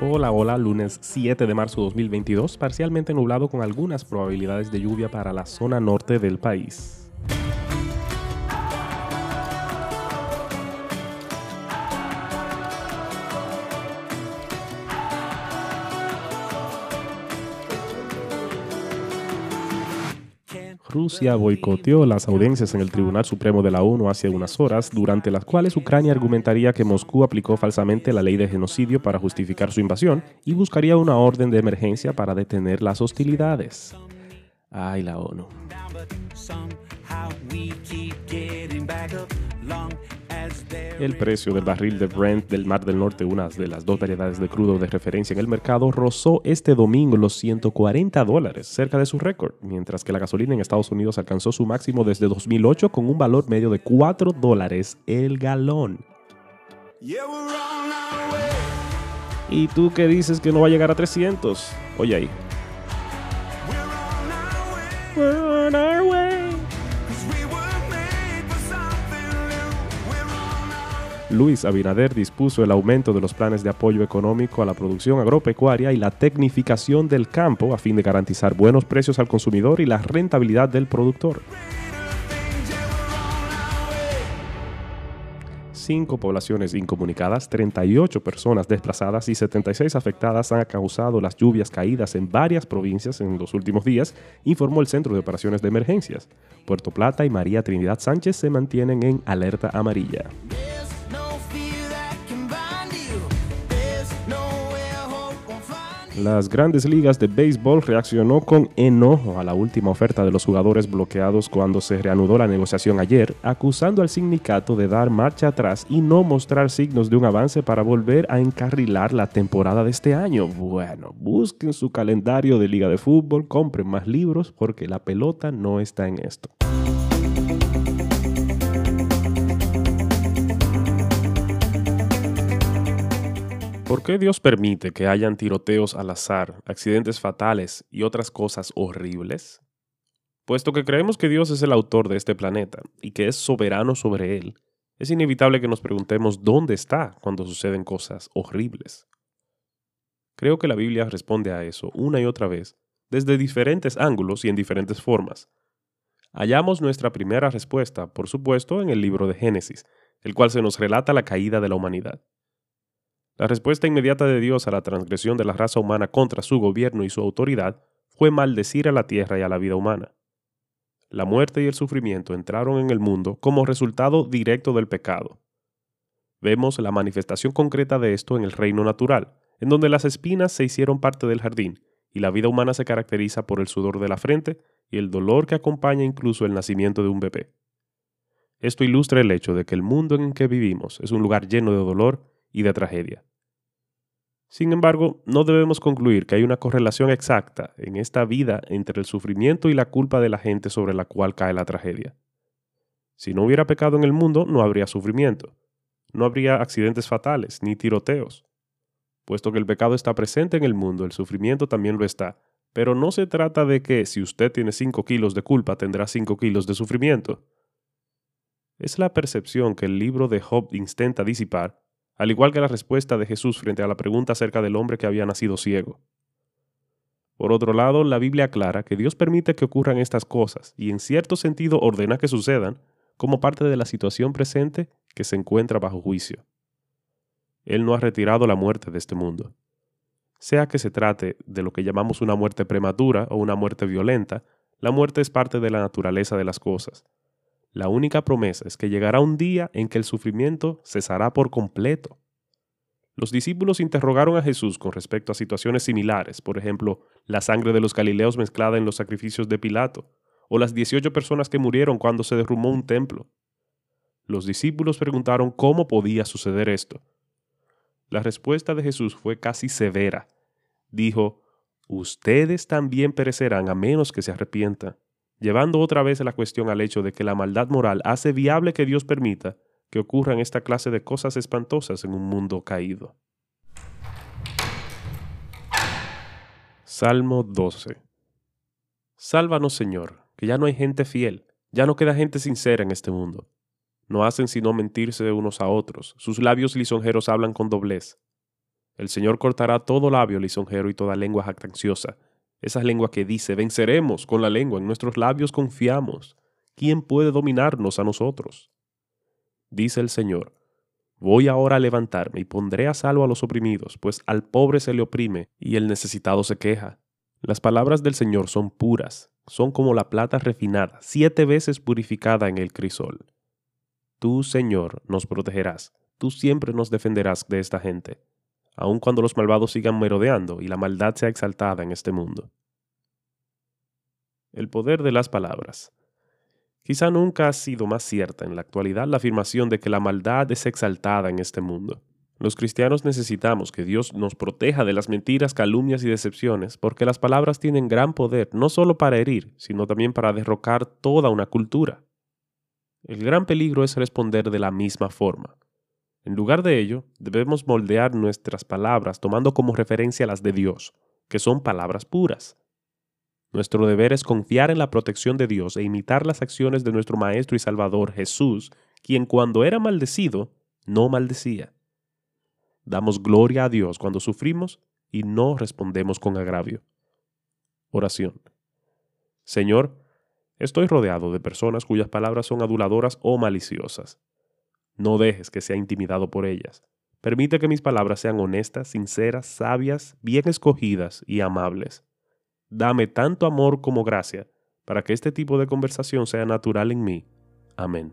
Hola, hola, lunes 7 de marzo 2022, parcialmente nublado con algunas probabilidades de lluvia para la zona norte del país. Rusia boicoteó las audiencias en el Tribunal Supremo de la ONU hace unas horas, durante las cuales Ucrania argumentaría que Moscú aplicó falsamente la ley de genocidio para justificar su invasión y buscaría una orden de emergencia para detener las hostilidades. Ay, la ONU. El precio del barril de Brent del Mar del Norte, una de las dos variedades de crudo de referencia en el mercado, rozó este domingo los 140 dólares, cerca de su récord, mientras que la gasolina en Estados Unidos alcanzó su máximo desde 2008 con un valor medio de 4 dólares el galón. ¿Y tú qué dices que no va a llegar a 300? Oye ahí. Luis Abinader dispuso el aumento de los planes de apoyo económico a la producción agropecuaria y la tecnificación del campo a fin de garantizar buenos precios al consumidor y la rentabilidad del productor. Cinco poblaciones incomunicadas, 38 personas desplazadas y 76 afectadas han causado las lluvias caídas en varias provincias en los últimos días, informó el Centro de Operaciones de Emergencias. Puerto Plata y María Trinidad Sánchez se mantienen en alerta amarilla. Las grandes ligas de béisbol reaccionó con enojo a la última oferta de los jugadores bloqueados cuando se reanudó la negociación ayer, acusando al sindicato de dar marcha atrás y no mostrar signos de un avance para volver a encarrilar la temporada de este año. Bueno, busquen su calendario de liga de fútbol, compren más libros porque la pelota no está en esto. ¿Por qué Dios permite que hayan tiroteos al azar, accidentes fatales y otras cosas horribles? Puesto que creemos que Dios es el autor de este planeta y que es soberano sobre él, es inevitable que nos preguntemos dónde está cuando suceden cosas horribles. Creo que la Biblia responde a eso una y otra vez, desde diferentes ángulos y en diferentes formas. Hallamos nuestra primera respuesta, por supuesto, en el libro de Génesis, el cual se nos relata la caída de la humanidad. La respuesta inmediata de Dios a la transgresión de la raza humana contra su gobierno y su autoridad fue maldecir a la tierra y a la vida humana. La muerte y el sufrimiento entraron en el mundo como resultado directo del pecado. Vemos la manifestación concreta de esto en el reino natural, en donde las espinas se hicieron parte del jardín y la vida humana se caracteriza por el sudor de la frente y el dolor que acompaña incluso el nacimiento de un bebé. Esto ilustra el hecho de que el mundo en que vivimos es un lugar lleno de dolor y de tragedia. Sin embargo, no debemos concluir que hay una correlación exacta en esta vida entre el sufrimiento y la culpa de la gente sobre la cual cae la tragedia. Si no hubiera pecado en el mundo, no habría sufrimiento, no habría accidentes fatales ni tiroteos. Puesto que el pecado está presente en el mundo, el sufrimiento también lo está, pero no se trata de que si usted tiene 5 kilos de culpa tendrá 5 kilos de sufrimiento. Es la percepción que el libro de Job intenta disipar al igual que la respuesta de Jesús frente a la pregunta acerca del hombre que había nacido ciego. Por otro lado, la Biblia aclara que Dios permite que ocurran estas cosas y en cierto sentido ordena que sucedan como parte de la situación presente que se encuentra bajo juicio. Él no ha retirado la muerte de este mundo. Sea que se trate de lo que llamamos una muerte prematura o una muerte violenta, la muerte es parte de la naturaleza de las cosas la única promesa es que llegará un día en que el sufrimiento cesará por completo. Los discípulos interrogaron a Jesús con respecto a situaciones similares, por ejemplo, la sangre de los Galileos mezclada en los sacrificios de Pilato, o las 18 personas que murieron cuando se derrumbó un templo. Los discípulos preguntaron cómo podía suceder esto. La respuesta de Jesús fue casi severa. Dijo, Ustedes también perecerán a menos que se arrepientan llevando otra vez la cuestión al hecho de que la maldad moral hace viable que Dios permita que ocurran esta clase de cosas espantosas en un mundo caído. Salmo 12 Sálvanos, Señor, que ya no hay gente fiel, ya no queda gente sincera en este mundo. No hacen sino mentirse unos a otros, sus labios lisonjeros hablan con doblez. El Señor cortará todo labio lisonjero y toda lengua jactanciosa. Esa lengua que dice, venceremos con la lengua, en nuestros labios confiamos. ¿Quién puede dominarnos a nosotros? Dice el Señor, voy ahora a levantarme y pondré a salvo a los oprimidos, pues al pobre se le oprime y el necesitado se queja. Las palabras del Señor son puras, son como la plata refinada, siete veces purificada en el crisol. Tú, Señor, nos protegerás, tú siempre nos defenderás de esta gente aun cuando los malvados sigan merodeando y la maldad sea exaltada en este mundo. El poder de las palabras. Quizá nunca ha sido más cierta en la actualidad la afirmación de que la maldad es exaltada en este mundo. Los cristianos necesitamos que Dios nos proteja de las mentiras, calumnias y decepciones, porque las palabras tienen gran poder no solo para herir, sino también para derrocar toda una cultura. El gran peligro es responder de la misma forma. En lugar de ello, debemos moldear nuestras palabras tomando como referencia las de Dios, que son palabras puras. Nuestro deber es confiar en la protección de Dios e imitar las acciones de nuestro Maestro y Salvador Jesús, quien cuando era maldecido, no maldecía. Damos gloria a Dios cuando sufrimos y no respondemos con agravio. Oración. Señor, estoy rodeado de personas cuyas palabras son aduladoras o maliciosas. No dejes que sea intimidado por ellas. Permite que mis palabras sean honestas, sinceras, sabias, bien escogidas y amables. Dame tanto amor como gracia para que este tipo de conversación sea natural en mí. Amén.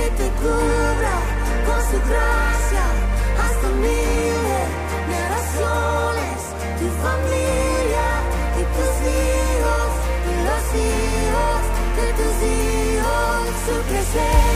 que te cubra con su gracia. Hasta mil generaciones, tu familia y tus hijos y los hijos de tus hijos, su presencia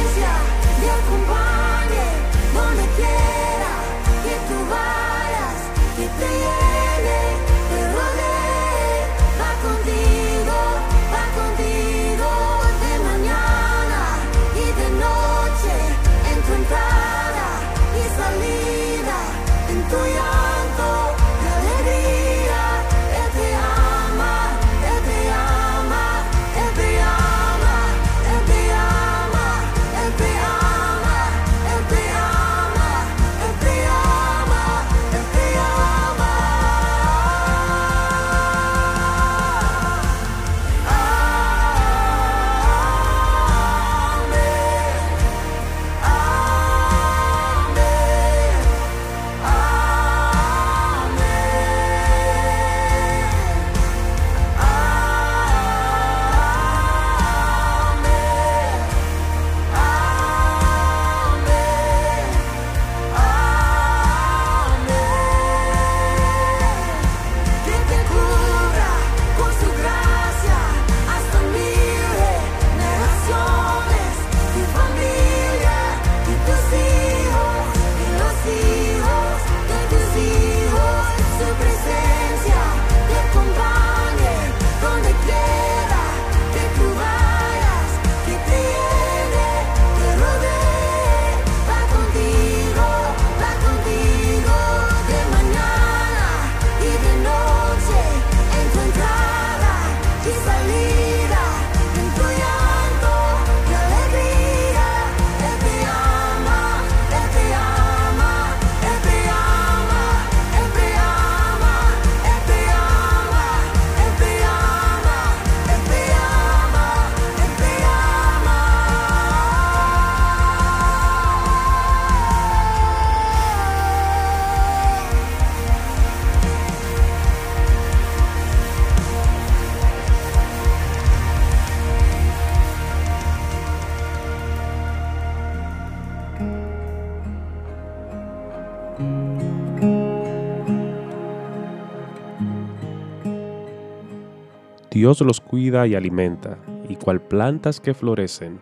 Dios los cuida y alimenta, y cual plantas que florecen,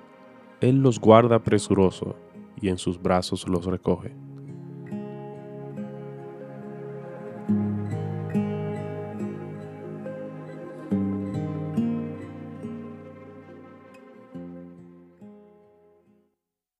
Él los guarda presuroso, y en sus brazos los recoge.